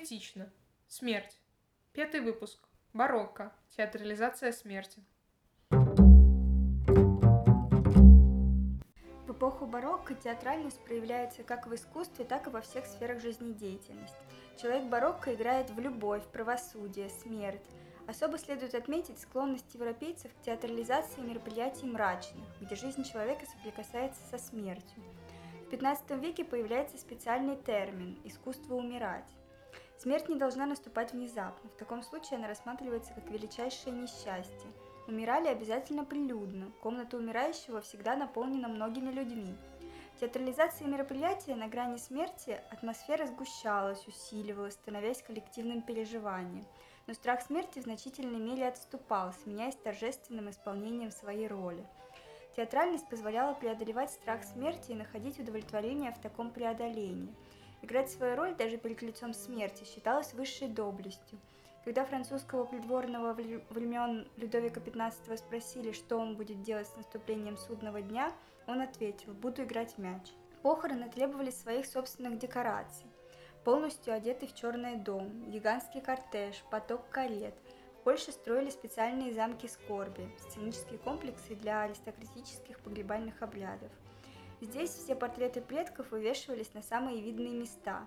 Поэтично. Смерть. Пятый выпуск. Барокко. Театрализация смерти. В эпоху барокко театральность проявляется как в искусстве, так и во всех сферах жизнедеятельности. Человек барокко играет в любовь, правосудие, смерть. Особо следует отметить склонность европейцев к театрализации мероприятий мрачных, где жизнь человека соприкасается со смертью. В XV веке появляется специальный термин «искусство умирать». Смерть не должна наступать внезапно, в таком случае она рассматривается как величайшее несчастье. Умирали обязательно прилюдно, комната умирающего всегда наполнена многими людьми. В театрализации мероприятия на грани смерти атмосфера сгущалась, усиливалась, становясь коллективным переживанием. Но страх смерти в значительной мере отступал, сменяясь торжественным исполнением своей роли. Театральность позволяла преодолевать страх смерти и находить удовлетворение в таком преодолении – Играть свою роль даже перед лицом смерти считалось высшей доблестью. Когда французского придворного времен Людовика XV спросили, что он будет делать с наступлением судного дня, он ответил «буду играть в мяч». Похороны требовали своих собственных декораций. Полностью одетый в черный дом, гигантский кортеж, поток карет. В Польше строили специальные замки скорби, сценические комплексы для аристократических погребальных обрядов – Здесь все портреты предков вывешивались на самые видные места.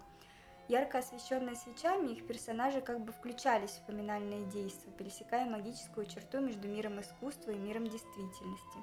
Ярко освещенные свечами, их персонажи как бы включались в поминальные действия, пересекая магическую черту между миром искусства и миром действительности.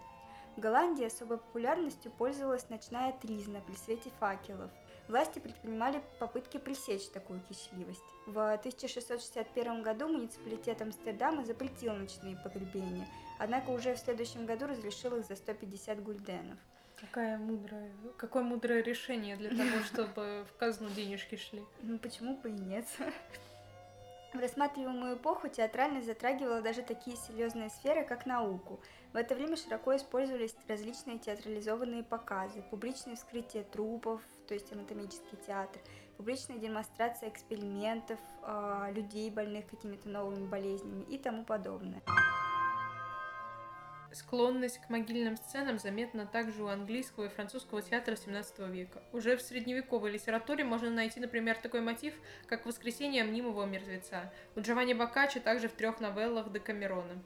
В Голландии особой популярностью пользовалась ночная тризна при свете факелов. Власти предпринимали попытки пресечь такую кичливость. В 1661 году муниципалитет Амстердама запретил ночные погребения, однако уже в следующем году разрешил их за 150 гульденов. Какая мудрая, какое мудрое решение для того, чтобы в казну денежки шли. Ну почему бы и нет? В рассматриваемую эпоху театральность затрагивала даже такие серьезные сферы, как науку. В это время широко использовались различные театрализованные показы, публичное вскрытие трупов, то есть анатомический театр, публичная демонстрация экспериментов, а, людей, больных какими-то новыми болезнями и тому подобное. Склонность к могильным сценам заметна также у английского и французского театра XVII века. Уже в средневековой литературе можно найти, например, такой мотив, как «Воскресение мнимого мертвеца». У Джованни Боккаччо также в трех новеллах Декамерона.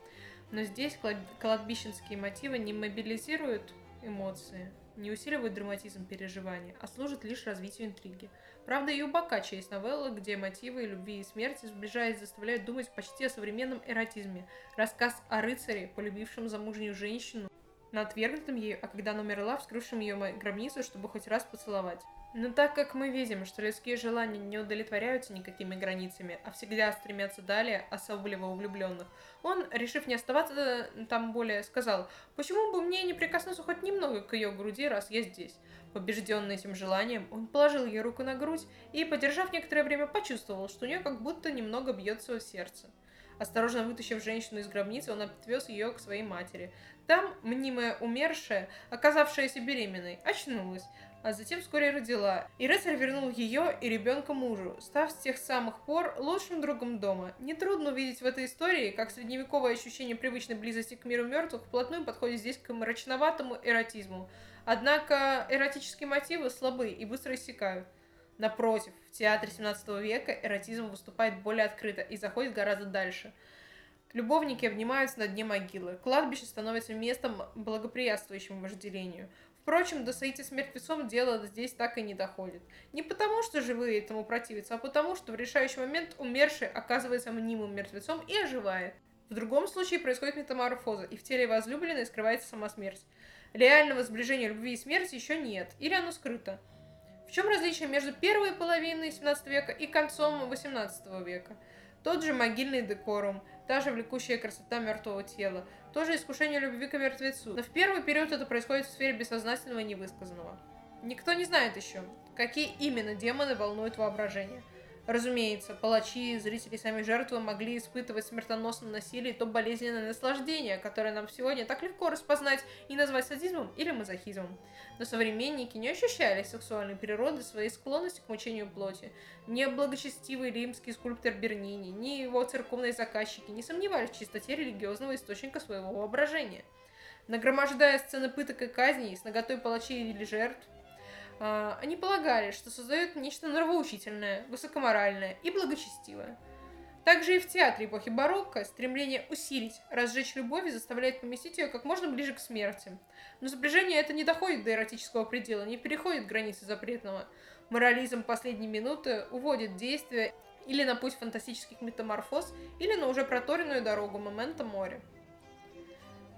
Но здесь кладбищенские мотивы не мобилизируют эмоции, не усиливают драматизм переживания, а служат лишь развитию интриги. Правда, и у Боккаччо есть новелла, где мотивы любви и смерти, сближаясь, заставляют думать почти о современном эротизме. Рассказ о рыцаре, полюбившем замужнюю женщину, на отвергнутом ею, а когда она умерла, вскрывшем ее гробницу, чтобы хоть раз поцеловать. Но так как мы видим, что людские желания не удовлетворяются никакими границами, а всегда стремятся далее, особливо у влюбленных, он, решив не оставаться там более, сказал, почему бы мне не прикоснуться хоть немного к ее груди, раз я здесь. Побежденный этим желанием, он положил ей руку на грудь и, подержав некоторое время, почувствовал, что у нее как будто немного бьется сердце. Осторожно вытащив женщину из гробницы, он отвез ее к своей матери. Там мнимая умершая, оказавшаяся беременной, очнулась, а затем вскоре родила. И рыцарь вернул ее и ребенка мужу, став с тех самых пор лучшим другом дома. Нетрудно увидеть в этой истории, как средневековое ощущение привычной близости к миру мертвых вплотную подходит здесь к мрачноватому эротизму – Однако эротические мотивы слабы и быстро иссякают. Напротив, в театре 17 века эротизм выступает более открыто и заходит гораздо дальше. Любовники обнимаются на дне могилы. Кладбище становится местом, благоприятствующим вожделению. Впрочем, до соития с мертвецом дело здесь так и не доходит. Не потому, что живые этому противятся, а потому, что в решающий момент умерший оказывается мнимым мертвецом и оживает. В другом случае происходит метаморфоза, и в теле возлюбленной скрывается сама смерть реального сближения любви и смерти еще нет, или оно скрыто. В чем различие между первой половиной 17 века и концом 18 века? Тот же могильный декорум, та же влекущая красота мертвого тела, то же искушение любви к мертвецу. Но в первый период это происходит в сфере бессознательного и невысказанного. Никто не знает еще, какие именно демоны волнуют воображение – Разумеется, палачи, зрители сами жертвы могли испытывать смертоносное насилие и то болезненное наслаждение, которое нам сегодня так легко распознать и назвать садизмом или мазохизмом. Но современники не ощущали сексуальной природы своей склонности к мучению плоти. Ни благочестивый римский скульптор Бернини, ни его церковные заказчики не сомневались в чистоте религиозного источника своего воображения. Нагромождая сцены пыток и казней с наготой палачей или жертв, они полагали, что создают нечто нравоучительное, высокоморальное и благочестивое. Также и в театре эпохи барокко стремление усилить, разжечь любовь заставляет поместить ее как можно ближе к смерти. Но сближение это не доходит до эротического предела, не переходит границы запретного. Морализм последней минуты уводит действие или на путь фантастических метаморфоз, или на уже проторенную дорогу момента моря.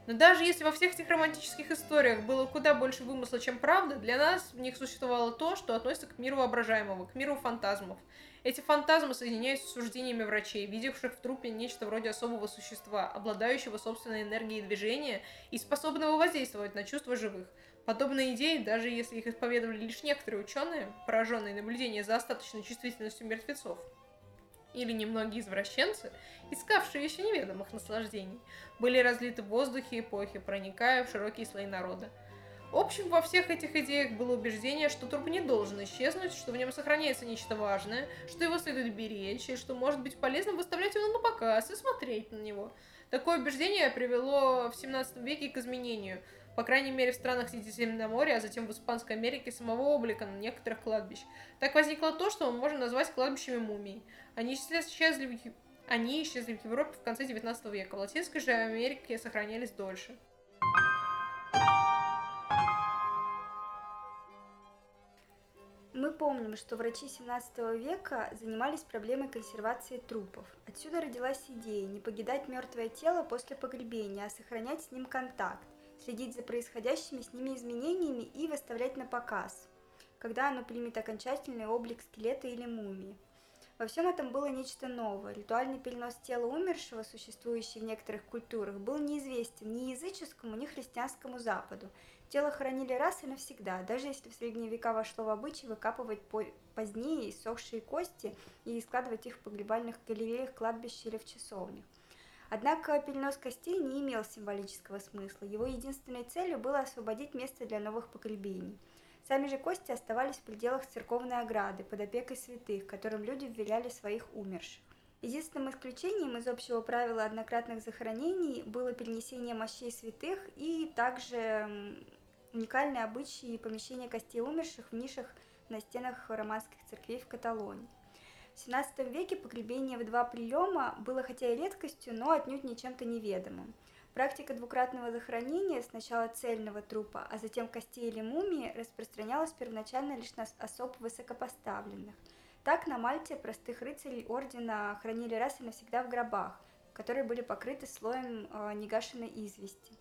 Но даже если во всех этих романтических историях было куда больше вымысла, чем правды, для нас в них существовало то, что относится к миру воображаемого, к миру фантазмов. Эти фантазмы соединяются с суждениями врачей, видевших в трупе нечто вроде особого существа, обладающего собственной энергией движения и способного воздействовать на чувства живых. Подобные идеи, даже если их исповедовали лишь некоторые ученые, пораженные наблюдением за остаточной чувствительностью мертвецов, или немногие извращенцы, искавшие еще неведомых наслаждений, были разлиты в воздухе эпохи, проникая в широкие слои народа. Общим во всех этих идеях было убеждение, что труп не должен исчезнуть, что в нем сохраняется нечто важное, что его следует беречь, и что может быть полезно выставлять его на показ и смотреть на него. Такое убеждение привело в 17 веке к изменению, по крайней мере в странах Средиземноморья, а затем в Испанской Америке самого облика на некоторых кладбищ. Так возникло то, что мы можем назвать кладбищами мумий. Они исчезли в, Они исчезли в Европе в конце 19 века, в Латинской же Америке сохранялись дольше. Мы помним, что врачи 17 века занимались проблемой консервации трупов. Отсюда родилась идея не покидать мертвое тело после погребения, а сохранять с ним контакт, следить за происходящими с ними изменениями и выставлять на показ, когда оно примет окончательный облик скелета или мумии. Во всем этом было нечто новое. Ритуальный перенос тела умершего, существующий в некоторых культурах, был неизвестен ни языческому, ни христианскому Западу. Тело хоронили раз и навсегда, даже если в средние века вошло в обычай выкапывать позднее иссохшие кости и складывать их в погребальных галереях, кладбищ или в часовнях. Однако перенос костей не имел символического смысла. Его единственной целью было освободить место для новых погребений – Сами же кости оставались в пределах церковной ограды, под опекой святых, которым люди вверяли своих умерших. Единственным исключением из общего правила однократных захоронений было перенесение мощей святых и также уникальные обычаи помещения костей умерших в нишах на стенах романских церквей в Каталонии. В XVII веке погребение в два приема было хотя и редкостью, но отнюдь не чем-то неведомым. Практика двукратного захоронения сначала цельного трупа, а затем костей или мумии распространялась первоначально лишь на особ высокопоставленных. Так на Мальте простых рыцарей ордена хранили раз и навсегда в гробах, которые были покрыты слоем э, негашенной извести.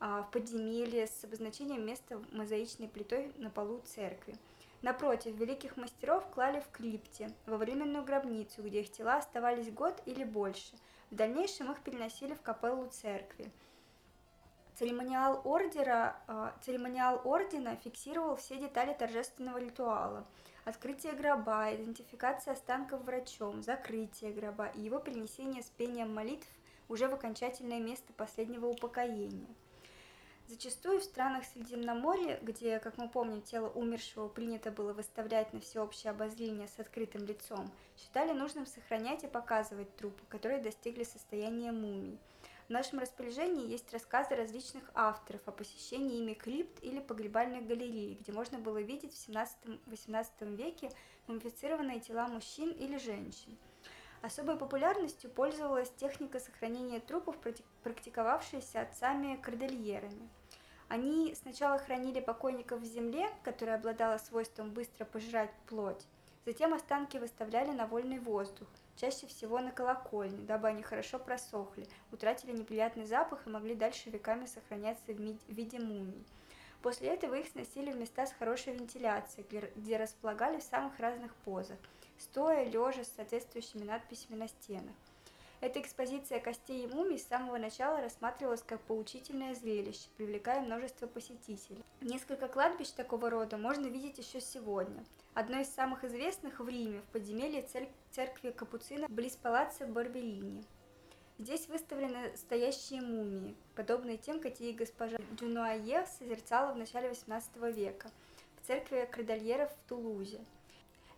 Э, в подземелье с обозначением места мозаичной плитой на полу церкви. Напротив, великих мастеров клали в крипте, во временную гробницу, где их тела оставались год или больше – в дальнейшем их переносили в капеллу церкви. Церемониал, ордера, э, церемониал ордена фиксировал все детали торжественного ритуала. Открытие гроба, идентификация останков врачом, закрытие гроба и его перенесение с пением молитв уже в окончательное место последнего упокоения. Зачастую в странах Средиземноморья, где, как мы помним, тело умершего принято было выставлять на всеобщее обозрение с открытым лицом, считали нужным сохранять и показывать трупы, которые достигли состояния мумий. В нашем распоряжении есть рассказы различных авторов о посещении ими крипт или погребальных галерей, где можно было видеть в 17-18 веке мумифицированные тела мужчин или женщин – Особой популярностью пользовалась техника сохранения трупов, практиковавшаяся отцами-кордельерами. Они сначала хранили покойников в земле, которая обладала свойством быстро пожирать плоть, затем останки выставляли на вольный воздух, чаще всего на колокольне, дабы они хорошо просохли, утратили неприятный запах и могли дальше веками сохраняться в виде мумий. После этого их сносили в места с хорошей вентиляцией, где располагали в самых разных позах – стоя, лежа с соответствующими надписями на стенах. Эта экспозиция костей и мумий с самого начала рассматривалась как поучительное зрелище, привлекая множество посетителей. Несколько кладбищ такого рода можно видеть еще сегодня. Одно из самых известных в Риме, в подземелье церкви Капуцина близ палаца Барберини. Здесь выставлены стоящие мумии, подобные тем, какие госпожа Дюнуае созерцала в начале XVIII века в церкви Крадальеров в Тулузе.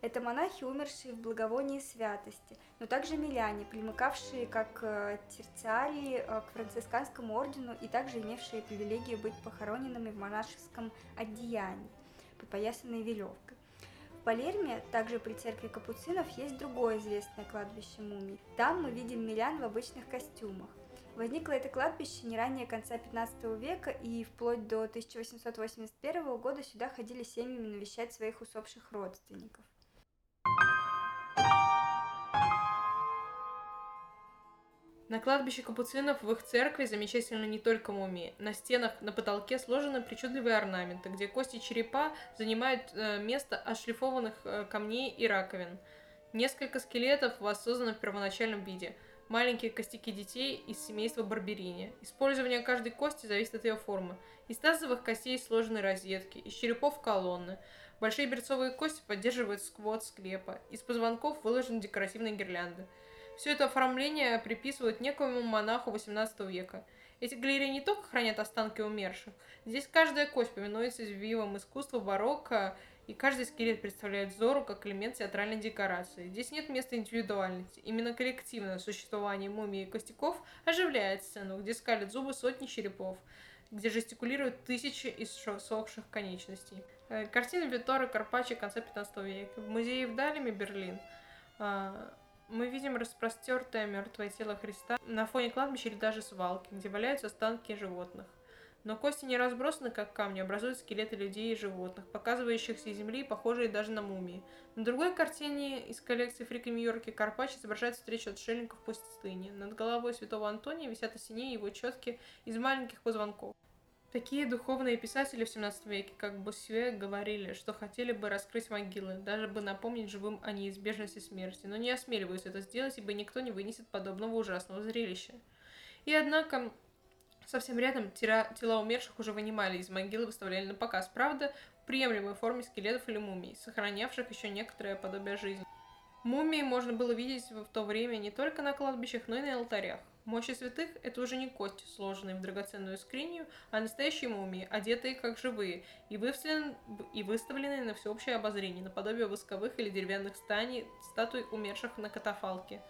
Это монахи, умершие в благовонии святости, но также миляне, примыкавшие как э, терциарии э, к францисканскому ордену и также имевшие привилегию быть похороненными в монашеском одеянии. подпоясанные веревкой. В Палерме, также при церкви капуцинов, есть другое известное кладбище мумий. Там мы видим мирян в обычных костюмах. Возникло это кладбище не ранее конца 15 века, и вплоть до 1881 года сюда ходили семьями навещать своих усопших родственников. На кладбище капуцинов в их церкви замечательны не только мумии. На стенах, на потолке сложены причудливые орнаменты, где кости черепа занимают э, место отшлифованных э, камней и раковин. Несколько скелетов воссозданы в первоначальном виде – маленькие костяки детей из семейства Барберини. Использование каждой кости зависит от ее формы. Из тазовых костей сложены розетки, из черепов колонны. Большие берцовые кости поддерживают сквот склепа. Из позвонков выложены декоративные гирлянды. Все это оформление приписывают некоему монаху XVIII века. Эти галереи не только хранят останки умерших, здесь каждая кость повинуется вивам искусства барокко и каждый скелет представляет Зору как элемент театральной декорации. Здесь нет места индивидуальности. Именно коллективное существование мумии и костяков оживляет сцену, где скалят зубы сотни черепов, где жестикулируют тысячи иссохших конечностей. Э, картина Витора Карпаччо конца 15 века. В музее в Далеме, Берлин, а, мы видим распростертое мертвое тело Христа на фоне кладбища или даже свалки, где валяются останки животных. Но кости не разбросаны, как камни, образуют скелеты людей и животных, показывающихся из земли, похожие даже на мумии. На другой картине из коллекции Фрика Нью-Йорке Карпач изображает встречу отшельников в пустыне. Над головой святого Антония висят осенние его четки из маленьких позвонков. Такие духовные писатели в 17 веке, как Боссюэ, говорили, что хотели бы раскрыть могилы, даже бы напомнить живым о неизбежности смерти, но не осмеливаются это сделать, ибо никто не вынесет подобного ужасного зрелища. И однако Совсем рядом тела, тела умерших уже вынимали из могилы и выставляли на показ. Правда, в приемлемой форме скелетов или мумий, сохранявших еще некоторое подобие жизни. Мумии можно было видеть в то время не только на кладбищах, но и на алтарях. Мощи святых – это уже не кости, сложенные в драгоценную скринию, а настоящие мумии, одетые как живые, и, выставлены, и выставленные на всеобщее обозрение, наподобие восковых или деревянных стани, статуй умерших на катафалке.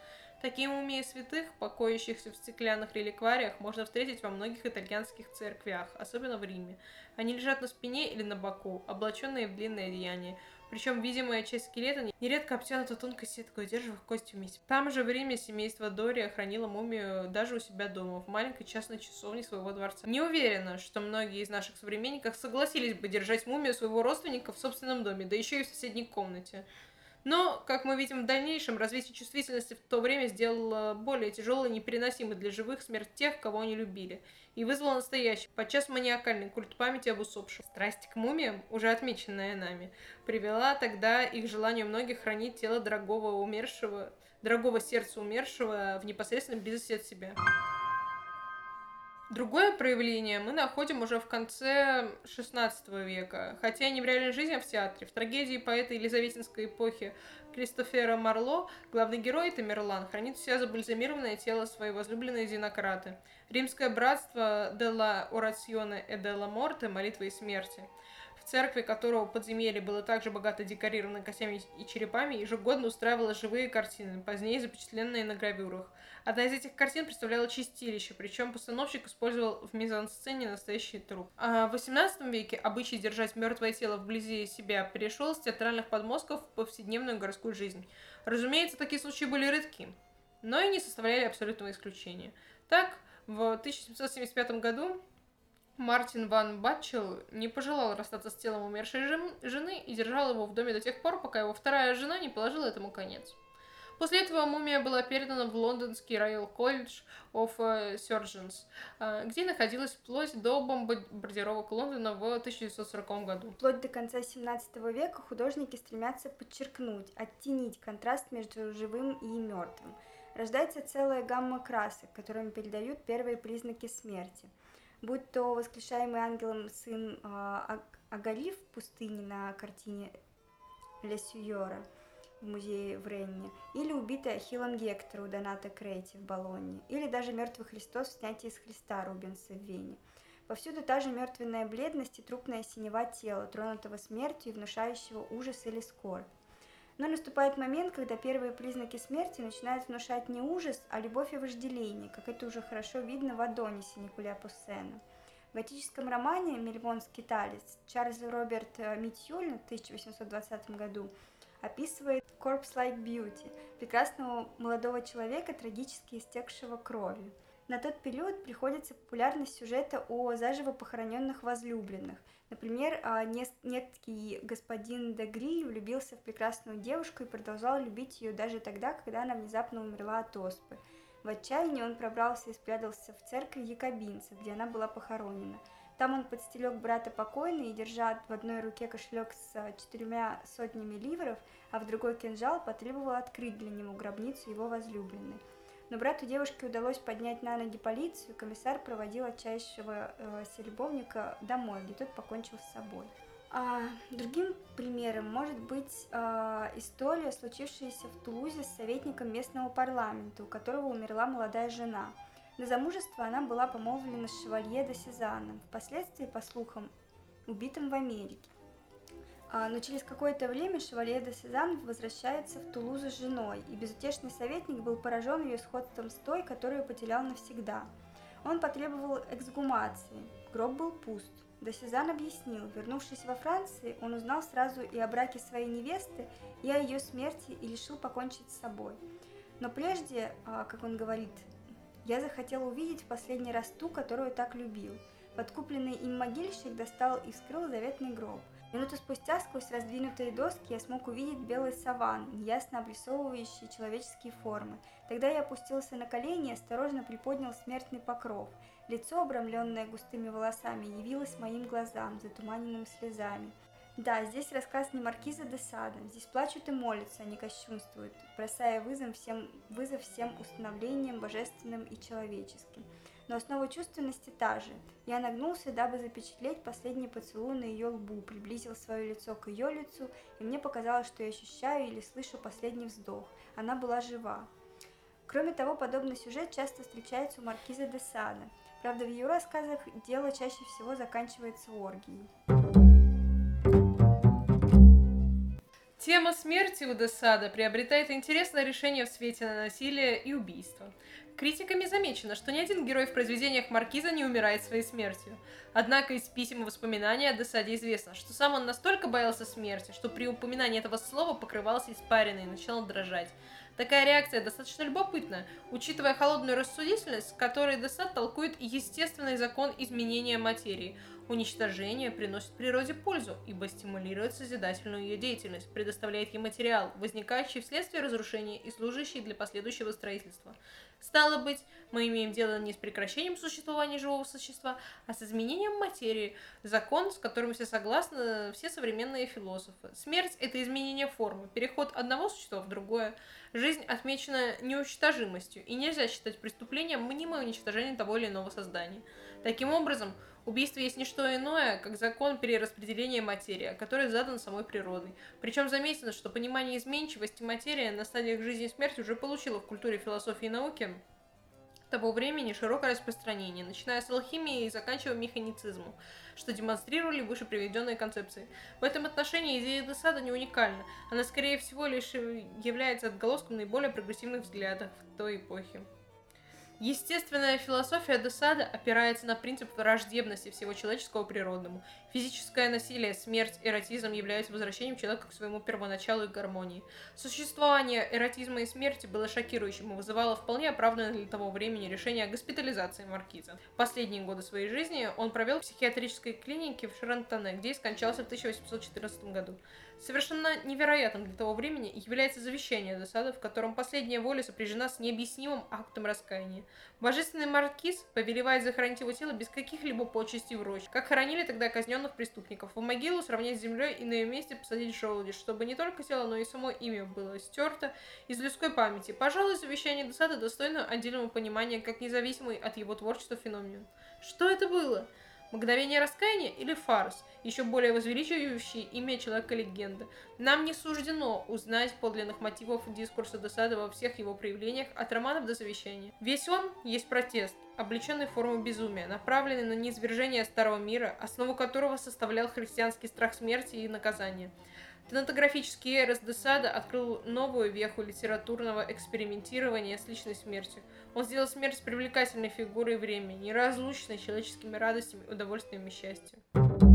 Такие мумии святых, покоящихся в стеклянных реликвариях, можно встретить во многих итальянских церквях, особенно в Риме. Они лежат на спине или на боку, облаченные в длинное одеяние. Причем видимая часть скелета нередко обтянута тонкой сеткой, удерживая кость вместе. Там же в Риме семейство Дория хранило мумию даже у себя дома, в маленькой частной часовне своего дворца. Не уверена, что многие из наших современников согласились бы держать мумию своего родственника в собственном доме, да еще и в соседней комнате. Но, как мы видим в дальнейшем, развитие чувствительности в то время сделало более тяжелой и непереносимой для живых смерть тех, кого они любили, и вызвало настоящий, подчас маниакальный культ памяти об усопших. Страсть к мумиям, уже отмеченная нами, привела тогда их желанию многих хранить тело дорогого умершего, дорогого сердца умершего в непосредственной близости от себя. Другое проявление мы находим уже в конце XVI века, хотя не в реальной жизни, а в театре. В трагедии поэта Елизаветинской эпохи Кристофера Марло главный герой Тамерлан хранит в себя забальзамированное тело своей возлюбленной Зинократы. Римское братство Делла Орационе и Делла Морте, молитвы и смерти – в церкви которого подземелье было также богато декорировано костями и черепами, ежегодно устраивала живые картины, позднее запечатленные на гравюрах. Одна из этих картин представляла чистилище, причем постановщик использовал в мизансцене настоящий труп. А в XVIII веке обычай держать мертвое тело вблизи себя перешел с театральных подмостков в повседневную городскую жизнь. Разумеется, такие случаи были редки, но и не составляли абсолютного исключения. Так, в 1775 году Мартин Ван Батчел не пожелал расстаться с телом умершей жены и держал его в доме до тех пор, пока его вторая жена не положила этому конец. После этого мумия была передана в лондонский Royal College of э, Surgeons, э, где находилась вплоть до бомбардировок Лондона в 1940 году. Вплоть до конца 17 века художники стремятся подчеркнуть, оттенить контраст между живым и мертвым. Рождается целая гамма красок, которыми передают первые признаки смерти – будь то воскрешаемый ангелом сын э, Агари в пустыне на картине Ле Сюйора в музее в Ренне, или убитый Ахиллом Гектор у Доната Крейти в Болонне, или даже мертвый Христос в снятии из Христа Рубенса в Вене. Повсюду та же мертвенная бледность и трупная синева тела, тронутого смертью и внушающего ужас или скорбь. Но наступает момент, когда первые признаки смерти начинают внушать не ужас, а любовь и вожделение, как это уже хорошо видно в Адонисе Никуля Пуссена. В готическом романе «Мельмон скиталец» Чарльз Роберт э, Митюль в 1820 году описывает corpse-like beauty, прекрасного молодого человека, трагически истекшего кровью. На тот период приходится популярность сюжета о заживо похороненных возлюбленных. Например, а, некий господин Дегри влюбился в прекрасную девушку и продолжал любить ее даже тогда, когда она внезапно умерла от оспы. В отчаянии он пробрался и спрятался в церкви якобинцев, где она была похоронена. Там он подстелег брата покойной и, держа в одной руке кошелек с а, четырьмя сотнями ливров, а в другой кинжал, потребовал открыть для него гробницу его возлюбленной. Но брату девушки удалось поднять на ноги полицию, комиссар проводил отчаявшего э, любовника домой, где тот покончил с собой. А, другим примером может быть а, история, случившаяся в Тулузе с советником местного парламента, у которого умерла молодая жена. На замужество она была помолвлена с шевалье де Сезаном, впоследствии, по слухам, убитым в Америке. А, но через какое-то время Шевалье де Сезанн возвращается в Тулузу с женой, и безутешный советник был поражен ее сходством с той, которую потерял навсегда. Он потребовал эксгумации. Гроб был пуст. Де Сезанн объяснил, вернувшись во Франции, он узнал сразу и о браке своей невесты, и о ее смерти, и решил покончить с собой. Но прежде, а, как он говорит, я захотел увидеть в последний раз ту, которую так любил. Подкупленный им могильщик достал и вскрыл заветный гроб. Минуту спустя сквозь раздвинутые доски я смог увидеть белый саван, неясно обрисовывающий человеческие формы. Тогда я опустился на колени и осторожно приподнял смертный покров. Лицо, обрамленное густыми волосами, явилось моим глазам, затуманенным слезами. Да, здесь рассказ не маркиза де Сада. Здесь плачут и молятся, а не кощунствуют, бросая вызов всем, вызов всем установлениям божественным и человеческим но основа чувственности та же. Я нагнулся, дабы запечатлеть последний поцелуй на ее лбу, приблизил свое лицо к ее лицу, и мне показалось, что я ощущаю или слышу последний вздох. Она была жива. Кроме того, подобный сюжет часто встречается у маркиза де Сада. Правда, в ее рассказах дело чаще всего заканчивается оргией. Тема смерти у Десада приобретает интересное решение в свете насилия и убийства. Критиками замечено, что ни один герой в произведениях Маркиза не умирает своей смертью. Однако из писем и воспоминаний о Десаде известно, что сам он настолько боялся смерти, что при упоминании этого слова покрывался испариной и начинал дрожать. Такая реакция достаточно любопытна, учитывая холодную рассудительность, с которой Десад толкует естественный закон изменения материи – Уничтожение приносит природе пользу, ибо стимулирует созидательную ее деятельность, предоставляет ей материал, возникающий вследствие разрушения и служащий для последующего строительства. Стало быть, мы имеем дело не с прекращением существования живого существа, а с изменением материи, закон, с которым все согласны все современные философы. Смерть – это изменение формы, переход одного существа в другое. Жизнь отмечена неуничтожимостью, и нельзя считать преступлением мнимое уничтожение того или иного создания. Таким образом, Убийство есть не что иное, как закон перераспределения материи, который задан самой природой. Причем заметено, что понимание изменчивости материи на стадиях жизни и смерти уже получило в культуре философии и науки того времени широкое распространение, начиная с алхимии и заканчивая механицизмом, что демонстрировали выше приведенные концепции. В этом отношении идея Десада не уникальна, она скорее всего лишь является отголоском наиболее прогрессивных взглядов той эпохи. Естественная философия Десада опирается на принцип враждебности всего человеческого природному. Физическое насилие, смерть, эротизм являются возвращением человека к своему первоначалу и гармонии. Существование эротизма и смерти было шокирующим и вызывало вполне оправданное для того времени решение о госпитализации Маркиза. Последние годы своей жизни он провел в психиатрической клинике в Шарантане, где и скончался в 1814 году. Совершенно невероятным для того времени является завещание Десада, в котором последняя воля сопряжена с необъяснимым актом раскаяния. Божественный маркиз повелевает захоронить его тело без каких-либо почестей в рощ, как хоронили тогда казненных преступников. В могилу сравнять с землей и на ее месте посадить желуди, чтобы не только тело, но и само имя было стерто из людской памяти. Пожалуй, завещание Десада достойно отдельного понимания как независимый от его творчества феномен. Что это было? Мгновение раскаяния или фарс, еще более возвеличивающий имя человека-легенды. Нам не суждено узнать подлинных мотивов дискурса Досада во всех его проявлениях, от романов до завещания. Весь он есть протест, облеченный в форму безумия, направленный на неизвержение старого мира, основу которого составлял христианский страх смерти и наказания. Кинематографический Эрос де Сада открыл новую веху литературного экспериментирования с личной смертью. Он сделал смерть привлекательной фигурой времени, неразлучной с человеческими радостями, удовольствиями и счастьем.